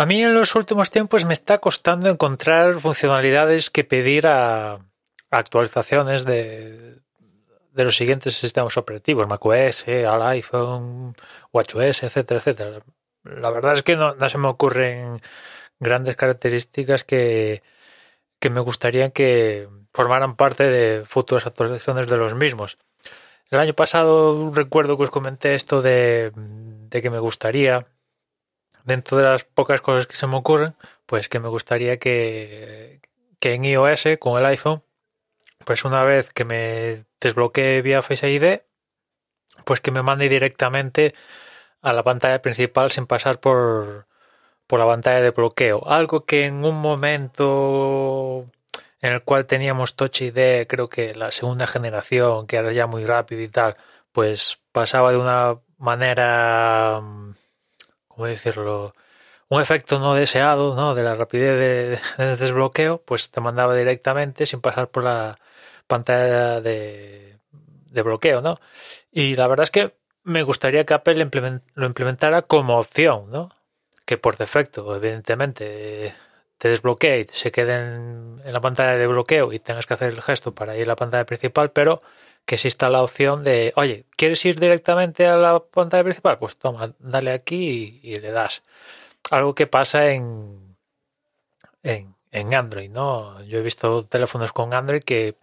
A mí en los últimos tiempos me está costando encontrar funcionalidades que pedir a, actualizaciones de, los siguientes sistemas operativos, macOS, al iPhone, WatchOS, etcétera, etcétera. La verdad es que no, no se me ocurren grandes características que, que me gustaría que formaran parte de futuras actualizaciones de los mismos. El año pasado recuerdo que os comenté esto de, de que me gustaría, dentro de las pocas cosas que se me ocurren, pues que me gustaría que, que en iOS con el iPhone, pues una vez que me desbloquee vía Face ID, pues que me mande directamente a la pantalla principal sin pasar por, por la pantalla de bloqueo. Algo que en un momento en el cual teníamos Touch ID, creo que la segunda generación, que era ya muy rápido y tal, pues pasaba de una manera, ¿cómo decirlo? Un efecto no deseado, ¿no? De la rapidez de, de desbloqueo, pues te mandaba directamente sin pasar por la pantalla de, de bloqueo, ¿no? Y la verdad es que me gustaría que Apple implement, lo implementara como opción, ¿no? Que por defecto, evidentemente, te desbloquee y se quede en, la pantalla de bloqueo y tengas que hacer el gesto para ir a la pantalla principal, pero que exista la opción de, oye, ¿quieres ir directamente a la pantalla principal? Pues toma, dale aquí y, y le das. Algo que pasa en, en, en Android, ¿no? Yo he visto teléfonos con Android que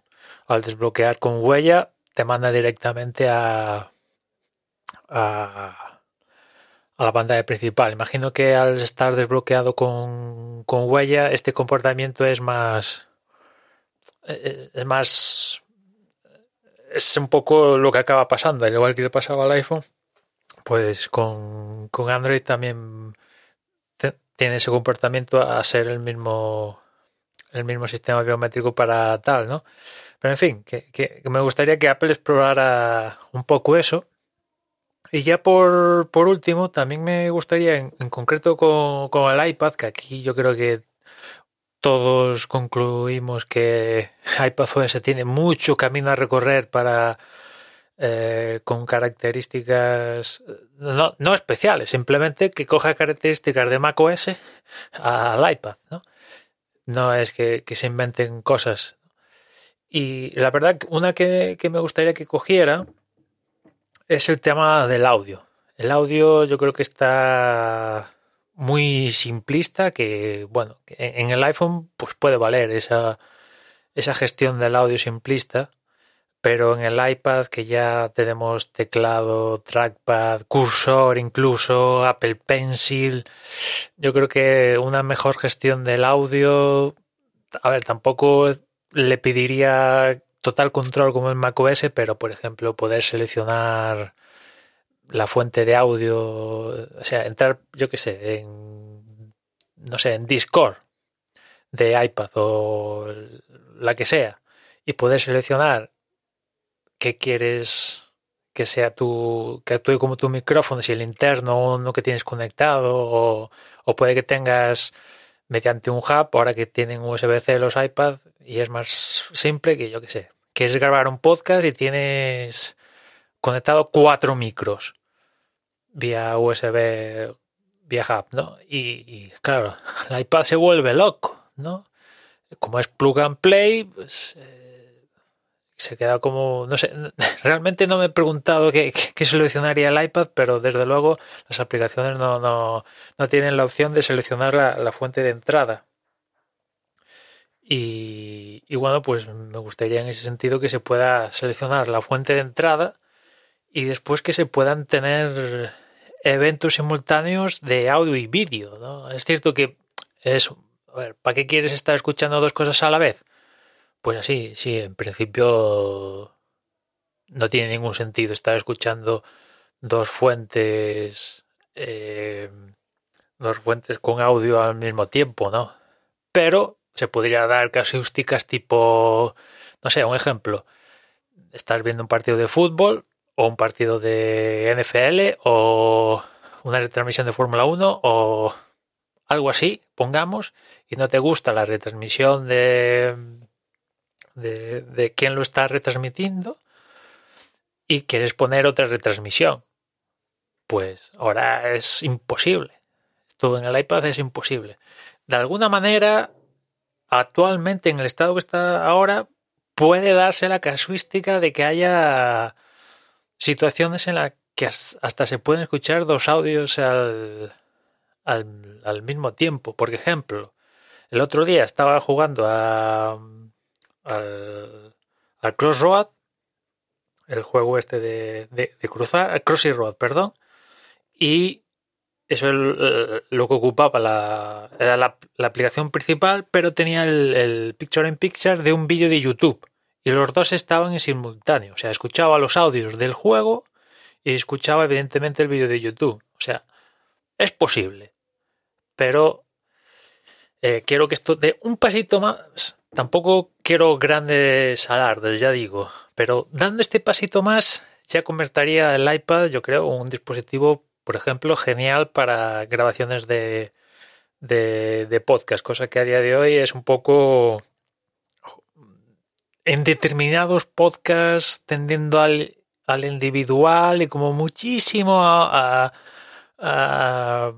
al desbloquear con huella te manda directamente a, a, a, la pantalla principal. Imagino que al estar desbloqueado con, con huella, este comportamiento es más. Es más. Es un poco lo que acaba pasando, al igual que le pasaba al iPhone, pues con, con Android también tiene ese comportamiento a ser el mismo el mismo sistema biométrico para tal, ¿no? Pero en fin, que me gustaría que Apple explorara un poco eso y ya por, por último, también me gustaría, en, en concreto con, con, el iPad, que aquí yo creo que todos concluimos que iPadOS tiene mucho camino a recorrer para eh, con características no, no, especiales, simplemente que coja características de macOS al iPad, ¿no? No es que, que se inventen cosas. Y la verdad, una que, que me gustaría que cogiera es el tema del audio. El audio yo creo que está muy simplista, que bueno, en el iPhone pues puede valer esa, esa gestión del audio simplista, pero en el iPad que ya tenemos teclado, trackpad, cursor incluso, Apple Pencil, yo creo que una mejor gestión del audio, a ver, tampoco le pediría total control como en macOS, pero por ejemplo poder seleccionar la fuente de audio, o sea, entrar, yo qué sé, en, no sé, en Discord de iPad o la que sea, y poder seleccionar qué quieres que sea tu, que actúe como tu micrófono, si el interno o uno que tienes conectado, o, o puede que tengas mediante un hub, ahora que tienen USB-C los iPad, y es más simple que yo que sé, quieres grabar un podcast y tienes conectado cuatro micros vía USB, vía hub, ¿no? Y, y, claro, el iPad se vuelve loco, ¿no? Como es plug and play, pues eh, se queda como, no sé, realmente no me he preguntado qué, qué, seleccionaría el iPad, pero desde luego las aplicaciones no, no, no tienen la opción de seleccionar la, la fuente de entrada. Y, y, bueno, pues me gustaría en ese sentido que se pueda seleccionar la fuente de entrada y después que se puedan tener eventos simultáneos de audio y vídeo. ¿no? Es cierto que es, a ver, ¿para qué quieres estar escuchando dos cosas a la vez? Pues así, sí, en principio no tiene ningún sentido estar escuchando dos fuentes, eh, dos fuentes con audio al mismo tiempo, ¿no? Pero se podría dar casuísticas tipo, no sé, un ejemplo. Estás viendo un partido de fútbol o un partido de NFL o una retransmisión de Fórmula 1 o algo así, pongamos, y no te gusta la retransmisión de, de, de quién lo está retransmitiendo y quieres poner otra retransmisión. Pues ahora es imposible. Esto en el iPad es imposible. De alguna manera, actualmente en el estado que está ahora, puede darse la casuística de que haya situaciones en las que hasta se pueden escuchar dos audios al, al, al mismo tiempo. Por ejemplo, el otro día estaba jugando a, al, al Crossroad, el juego este de, de, de cruzar, Crossy Road, perdón, y eso es lo que ocupaba la, era la, la, aplicación principal, pero tenía el, picture in picture de un vídeo de YouTube. Y los dos estaban en simultáneo. O sea, escuchaba los audios del juego y escuchaba evidentemente el vídeo de YouTube. O sea, es posible. Pero eh, quiero que esto dé un pasito más. Tampoco quiero grandes alardes, ya digo. Pero dando este pasito más, ya convertiría el iPad, yo creo, un dispositivo por ejemplo, genial para grabaciones de, de, de, podcast, cosa que a día de hoy es un poco en determinados podcasts tendiendo al, al individual y como muchísimo a, a,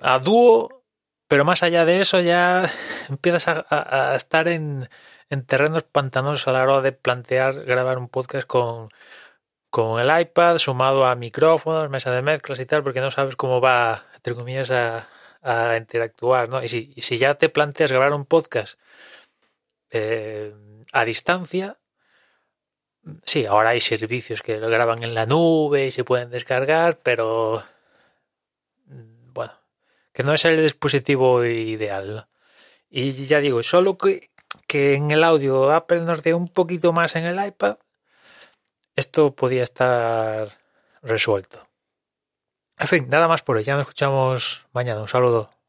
a, dúo, pero más allá de eso ya empiezas a, estar en, en terrenos pantanosos a la hora de plantear grabar un podcast con, con el iPad sumado a micrófonos, mesa de mezclas y tal, porque no sabes cómo va, entre comillas, a, interactuar, ¿no? Y si, si, ya te planteas grabar un podcast eh, a distancia, sí, ahora hay servicios que lo graban en la nube y se pueden descargar, pero que no es el dispositivo ideal. Y ya digo, solo que, que en el audio Apple nos dé un poquito más en el iPad, esto podía estar resuelto. En fin, nada más por hoy. Ya nos escuchamos mañana. Un saludo.